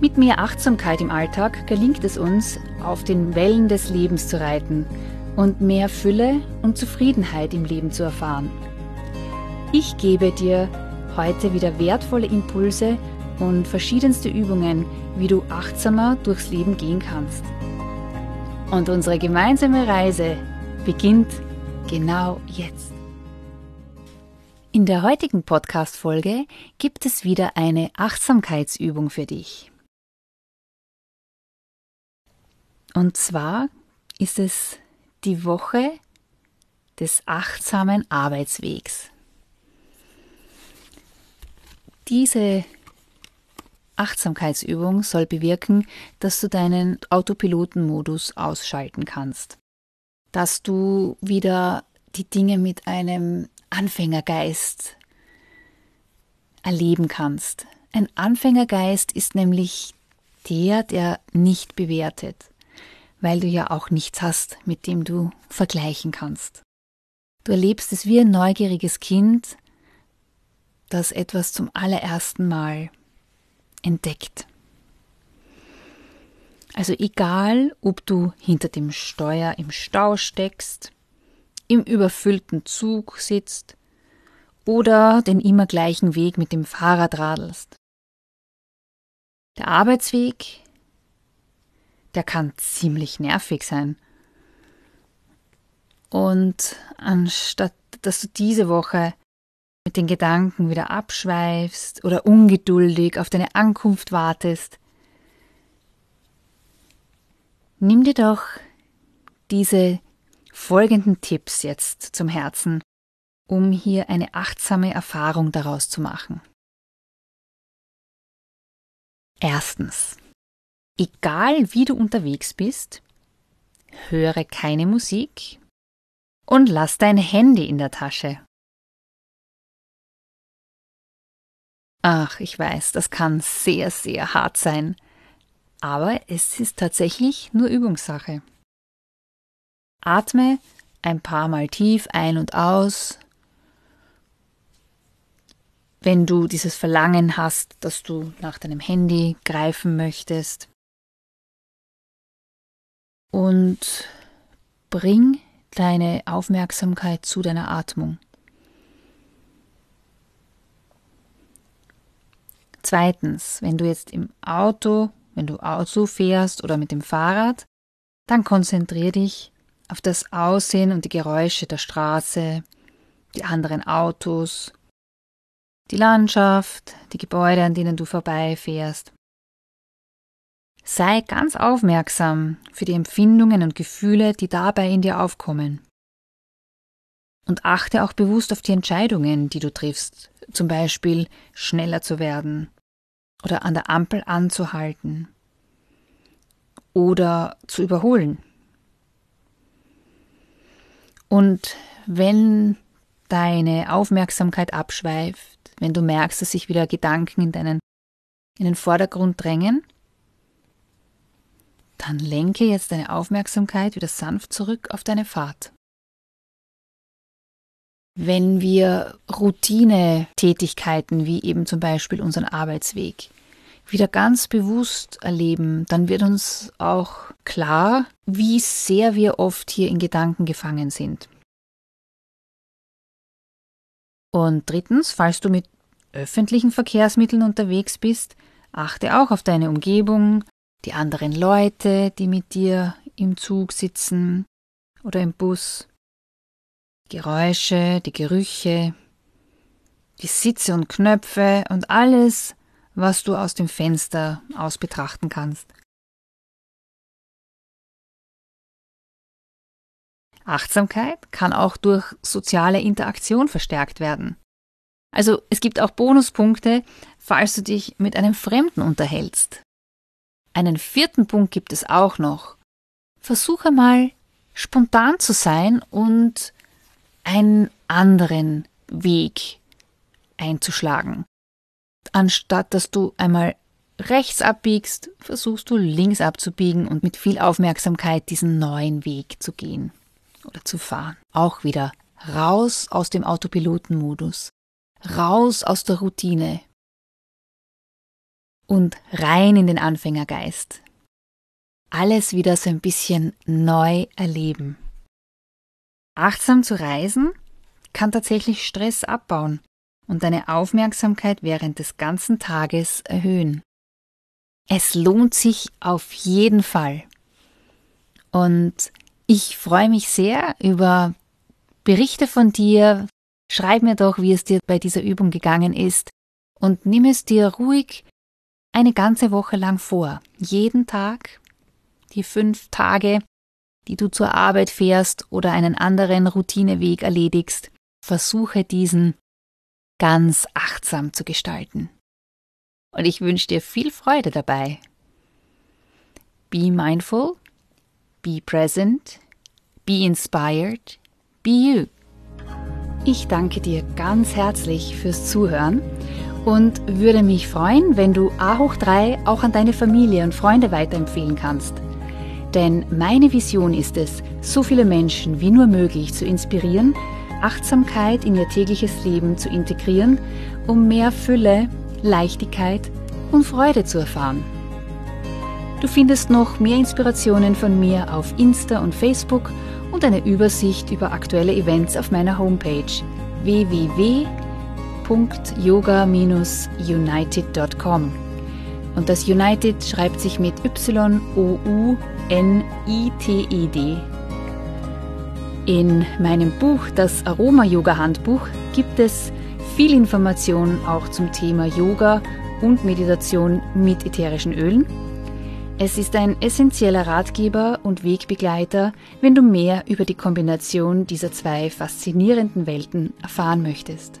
Mit mehr Achtsamkeit im Alltag gelingt es uns, auf den Wellen des Lebens zu reiten und mehr Fülle und Zufriedenheit im Leben zu erfahren. Ich gebe dir heute wieder wertvolle Impulse und verschiedenste Übungen, wie du achtsamer durchs Leben gehen kannst. Und unsere gemeinsame Reise beginnt genau jetzt. In der heutigen Podcast-Folge gibt es wieder eine Achtsamkeitsübung für dich. Und zwar ist es die Woche des achtsamen Arbeitswegs. Diese Achtsamkeitsübung soll bewirken, dass du deinen Autopilotenmodus ausschalten kannst, dass du wieder die Dinge mit einem Anfängergeist erleben kannst. Ein Anfängergeist ist nämlich der, der nicht bewertet weil du ja auch nichts hast, mit dem du vergleichen kannst. Du erlebst es wie ein neugieriges Kind, das etwas zum allerersten Mal entdeckt. Also egal, ob du hinter dem Steuer im Stau steckst, im überfüllten Zug sitzt oder den immer gleichen Weg mit dem Fahrrad radelst. Der Arbeitsweg der kann ziemlich nervig sein. Und anstatt dass du diese Woche mit den Gedanken wieder abschweifst oder ungeduldig auf deine Ankunft wartest, nimm dir doch diese folgenden Tipps jetzt zum Herzen, um hier eine achtsame Erfahrung daraus zu machen. Erstens. Egal wie du unterwegs bist, höre keine Musik und lass dein Handy in der Tasche. Ach, ich weiß, das kann sehr, sehr hart sein, aber es ist tatsächlich nur Übungssache. Atme ein paar Mal tief ein und aus. Wenn du dieses Verlangen hast, dass du nach deinem Handy greifen möchtest, und bring deine Aufmerksamkeit zu deiner Atmung. Zweitens, wenn du jetzt im Auto, wenn du Auto fährst oder mit dem Fahrrad, dann konzentriere dich auf das Aussehen und die Geräusche der Straße, die anderen Autos, die Landschaft, die Gebäude, an denen du vorbeifährst. Sei ganz aufmerksam für die Empfindungen und Gefühle, die dabei in dir aufkommen. Und achte auch bewusst auf die Entscheidungen, die du triffst, zum Beispiel schneller zu werden oder an der Ampel anzuhalten oder zu überholen. Und wenn deine Aufmerksamkeit abschweift, wenn du merkst, dass sich wieder Gedanken in deinen in den Vordergrund drängen, dann lenke jetzt deine Aufmerksamkeit wieder sanft zurück auf deine Fahrt. Wenn wir Routine-Tätigkeiten wie eben zum Beispiel unseren Arbeitsweg wieder ganz bewusst erleben, dann wird uns auch klar, wie sehr wir oft hier in Gedanken gefangen sind. Und drittens, falls du mit öffentlichen Verkehrsmitteln unterwegs bist, achte auch auf deine Umgebung, die anderen Leute, die mit dir im Zug sitzen oder im Bus, Geräusche, die Gerüche, die Sitze und Knöpfe und alles, was du aus dem Fenster aus betrachten kannst. Achtsamkeit kann auch durch soziale Interaktion verstärkt werden. Also es gibt auch Bonuspunkte, falls du dich mit einem Fremden unterhältst. Einen vierten Punkt gibt es auch noch. versuche mal spontan zu sein und einen anderen Weg einzuschlagen. Anstatt dass du einmal rechts abbiegst, versuchst du links abzubiegen und mit viel Aufmerksamkeit diesen neuen Weg zu gehen oder zu fahren. Auch wieder raus aus dem Autopilotenmodus, raus aus der Routine und rein in den Anfängergeist. Alles wieder so ein bisschen neu erleben. Achtsam zu reisen kann tatsächlich Stress abbauen und deine Aufmerksamkeit während des ganzen Tages erhöhen. Es lohnt sich auf jeden Fall. Und ich freue mich sehr über Berichte von dir. Schreib mir doch, wie es dir bei dieser Übung gegangen ist und nimm es dir ruhig eine ganze Woche lang vor. Jeden Tag, die fünf Tage, die du zur Arbeit fährst oder einen anderen Routineweg erledigst, versuche diesen ganz achtsam zu gestalten. Und ich wünsche dir viel Freude dabei. Be mindful, be present, be inspired, be you. Ich danke dir ganz herzlich fürs Zuhören und würde mich freuen, wenn du A hoch 3 auch an deine Familie und Freunde weiterempfehlen kannst. Denn meine Vision ist es, so viele Menschen wie nur möglich zu inspirieren, Achtsamkeit in ihr tägliches Leben zu integrieren, um mehr Fülle, Leichtigkeit und Freude zu erfahren. Du findest noch mehr Inspirationen von mir auf Insta und Facebook und eine Übersicht über aktuelle Events auf meiner Homepage www.yoga-united.com. Und das United schreibt sich mit Y-O-U-N-I-T-E-D in meinem Buch, das Aroma-Yoga-Handbuch, gibt es viel Information auch zum Thema Yoga und Meditation mit ätherischen Ölen. Es ist ein essentieller Ratgeber und Wegbegleiter, wenn du mehr über die Kombination dieser zwei faszinierenden Welten erfahren möchtest.